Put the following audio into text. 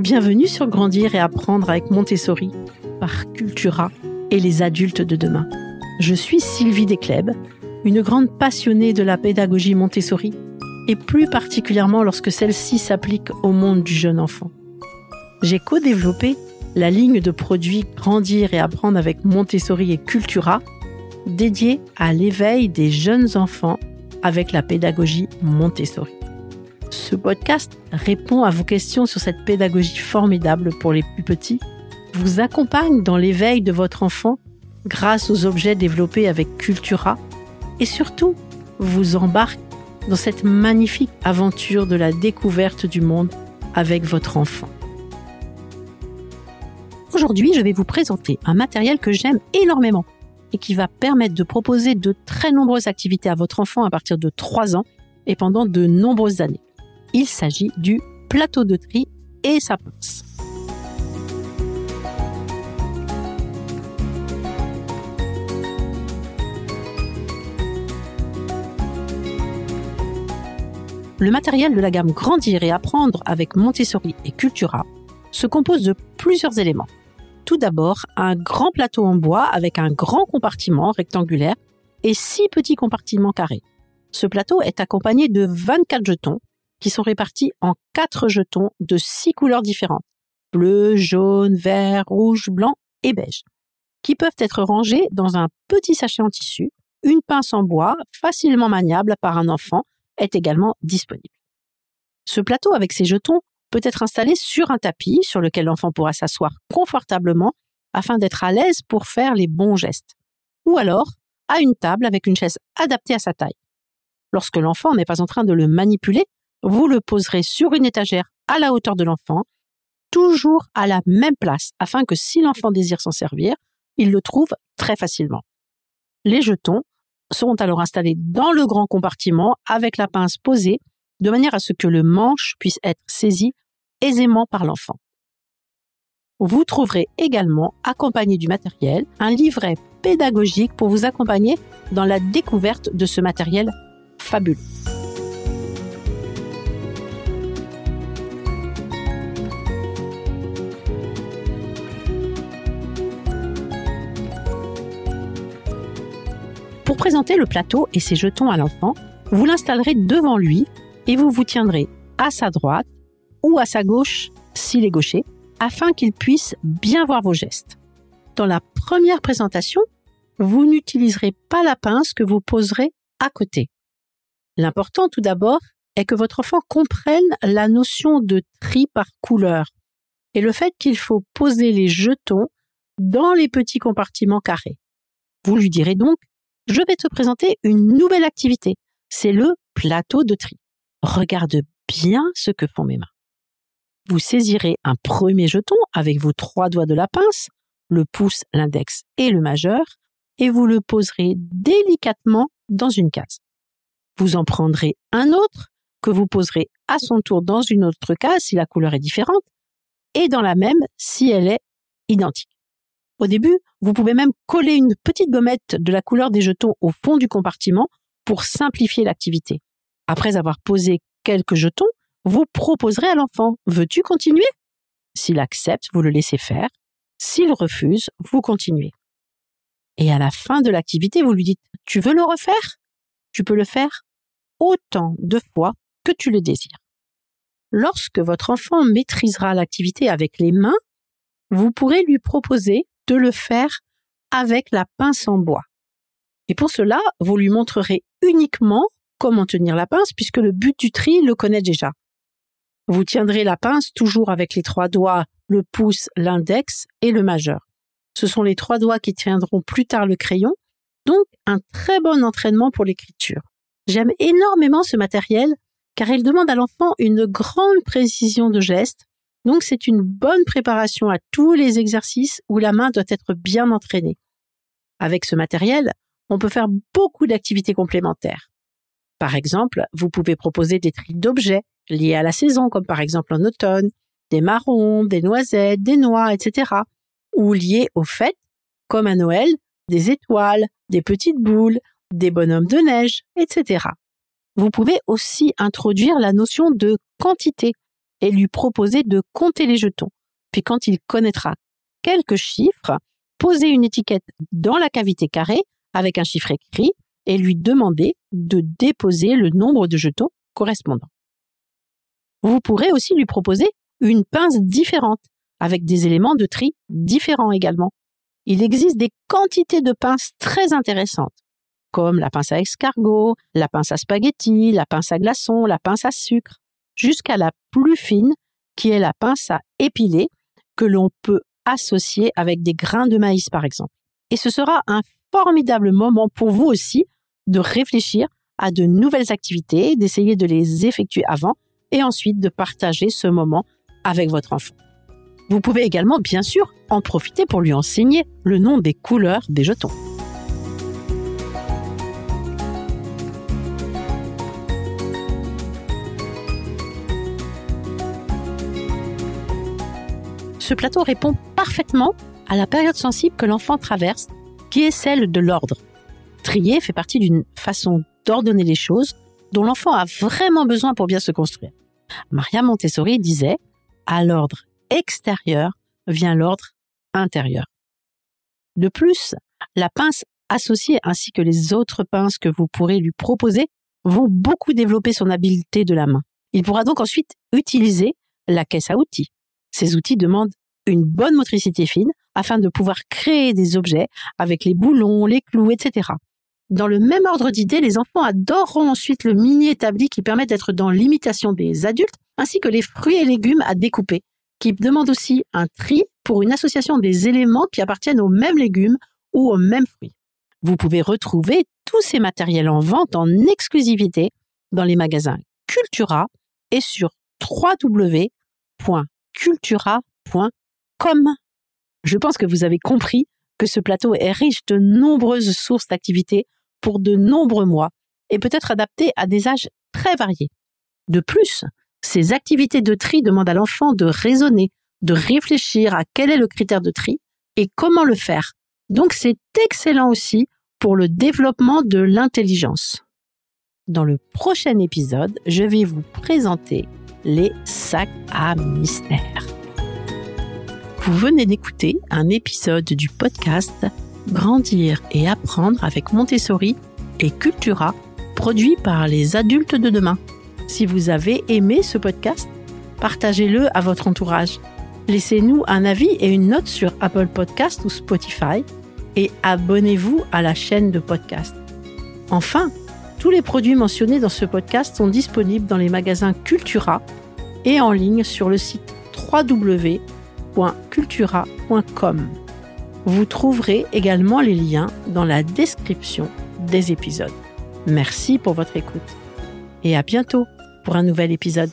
Bienvenue sur Grandir et apprendre avec Montessori par Cultura et les adultes de demain. Je suis Sylvie Descleb, une grande passionnée de la pédagogie Montessori et plus particulièrement lorsque celle-ci s'applique au monde du jeune enfant. J'ai co-développé la ligne de produits Grandir et apprendre avec Montessori et Cultura dédiée à l'éveil des jeunes enfants avec la pédagogie Montessori. Ce podcast répond à vos questions sur cette pédagogie formidable pour les plus petits, vous accompagne dans l'éveil de votre enfant grâce aux objets développés avec Cultura et surtout vous embarque dans cette magnifique aventure de la découverte du monde avec votre enfant. Aujourd'hui, je vais vous présenter un matériel que j'aime énormément et qui va permettre de proposer de très nombreuses activités à votre enfant à partir de 3 ans et pendant de nombreuses années. Il s'agit du plateau de tri et sa pince. Le matériel de la gamme Grandir et Apprendre avec Montessori et Cultura se compose de plusieurs éléments. Tout d'abord, un grand plateau en bois avec un grand compartiment rectangulaire et six petits compartiments carrés. Ce plateau est accompagné de 24 jetons qui sont répartis en quatre jetons de six couleurs différentes, bleu, jaune, vert, rouge, blanc et beige, qui peuvent être rangés dans un petit sachet en tissu. Une pince en bois, facilement maniable par un enfant, est également disponible. Ce plateau avec ses jetons peut être installé sur un tapis sur lequel l'enfant pourra s'asseoir confortablement afin d'être à l'aise pour faire les bons gestes. Ou alors à une table avec une chaise adaptée à sa taille. Lorsque l'enfant n'est pas en train de le manipuler, vous le poserez sur une étagère à la hauteur de l'enfant, toujours à la même place, afin que si l'enfant désire s'en servir, il le trouve très facilement. Les jetons seront alors installés dans le grand compartiment avec la pince posée, de manière à ce que le manche puisse être saisi aisément par l'enfant. Vous trouverez également, accompagné du matériel, un livret pédagogique pour vous accompagner dans la découverte de ce matériel fabuleux. Pour présenter le plateau et ses jetons à l'enfant, vous l'installerez devant lui et vous vous tiendrez à sa droite ou à sa gauche s'il est gaucher, afin qu'il puisse bien voir vos gestes. Dans la première présentation, vous n'utiliserez pas la pince que vous poserez à côté. L'important tout d'abord est que votre enfant comprenne la notion de tri par couleur et le fait qu'il faut poser les jetons dans les petits compartiments carrés. Vous lui direz donc je vais te présenter une nouvelle activité. C'est le plateau de tri. Regarde bien ce que font mes mains. Vous saisirez un premier jeton avec vos trois doigts de la pince, le pouce, l'index et le majeur, et vous le poserez délicatement dans une case. Vous en prendrez un autre que vous poserez à son tour dans une autre case si la couleur est différente, et dans la même si elle est identique. Au début, vous pouvez même coller une petite gommette de la couleur des jetons au fond du compartiment pour simplifier l'activité. Après avoir posé quelques jetons, vous proposerez à l'enfant Veux-tu continuer? S'il accepte, vous le laissez faire. S'il refuse, vous continuez. Et à la fin de l'activité, vous lui dites Tu veux le refaire? Tu peux le faire autant de fois que tu le désires. Lorsque votre enfant maîtrisera l'activité avec les mains, vous pourrez lui proposer de le faire avec la pince en bois. Et pour cela, vous lui montrerez uniquement comment tenir la pince puisque le but du tri le connaît déjà. Vous tiendrez la pince toujours avec les trois doigts, le pouce, l'index et le majeur. Ce sont les trois doigts qui tiendront plus tard le crayon, donc un très bon entraînement pour l'écriture. J'aime énormément ce matériel car il demande à l'enfant une grande précision de geste donc c'est une bonne préparation à tous les exercices où la main doit être bien entraînée. Avec ce matériel, on peut faire beaucoup d'activités complémentaires. Par exemple, vous pouvez proposer des tris d'objets liés à la saison, comme par exemple en automne, des marrons, des noisettes, des noix, etc. Ou liés aux fêtes, comme à Noël, des étoiles, des petites boules, des bonhommes de neige, etc. Vous pouvez aussi introduire la notion de quantité et lui proposer de compter les jetons. Puis quand il connaîtra quelques chiffres, poser une étiquette dans la cavité carrée avec un chiffre écrit et lui demander de déposer le nombre de jetons correspondant. Vous pourrez aussi lui proposer une pince différente avec des éléments de tri différents également. Il existe des quantités de pinces très intéressantes, comme la pince à escargot, la pince à spaghetti, la pince à glaçons, la pince à sucre, jusqu'à la plus fine qui est la pince à épiler que l'on peut associer avec des grains de maïs par exemple. Et ce sera un formidable moment pour vous aussi de réfléchir à de nouvelles activités, d'essayer de les effectuer avant et ensuite de partager ce moment avec votre enfant. Vous pouvez également, bien sûr, en profiter pour lui enseigner le nom des couleurs des jetons. Ce plateau répond parfaitement à la période sensible que l'enfant traverse, qui est celle de l'ordre. Trier fait partie d'une façon d'ordonner les choses dont l'enfant a vraiment besoin pour bien se construire. Maria Montessori disait, à l'ordre extérieur vient l'ordre intérieur. De plus, la pince associée ainsi que les autres pinces que vous pourrez lui proposer vont beaucoup développer son habileté de la main. Il pourra donc ensuite utiliser la caisse à outils. Ces outils demandent une bonne motricité fine afin de pouvoir créer des objets avec les boulons, les clous, etc. Dans le même ordre d'idées, les enfants adoreront ensuite le mini établi qui permet d'être dans l'imitation des adultes, ainsi que les fruits et légumes à découper, qui demandent aussi un tri pour une association des éléments qui appartiennent aux mêmes légumes ou aux mêmes fruits. Vous pouvez retrouver tous ces matériels en vente en exclusivité dans les magasins Cultura et sur www.cultura.com. Je pense que vous avez compris que ce plateau est riche de nombreuses sources d'activités pour de nombreux mois et peut être adapté à des âges très variés. De plus, ces activités de tri demandent à l'enfant de raisonner, de réfléchir à quel est le critère de tri et comment le faire. Donc c'est excellent aussi pour le développement de l'intelligence. Dans le prochain épisode, je vais vous présenter les sacs à mystère. Vous venez d'écouter un épisode du podcast Grandir et apprendre avec Montessori et Cultura, produit par les adultes de demain. Si vous avez aimé ce podcast, partagez-le à votre entourage. Laissez-nous un avis et une note sur Apple Podcast ou Spotify et abonnez-vous à la chaîne de podcast. Enfin, tous les produits mentionnés dans ce podcast sont disponibles dans les magasins Cultura et en ligne sur le site www.cultura.com. Vous trouverez également les liens dans la description des épisodes. Merci pour votre écoute et à bientôt pour un nouvel épisode.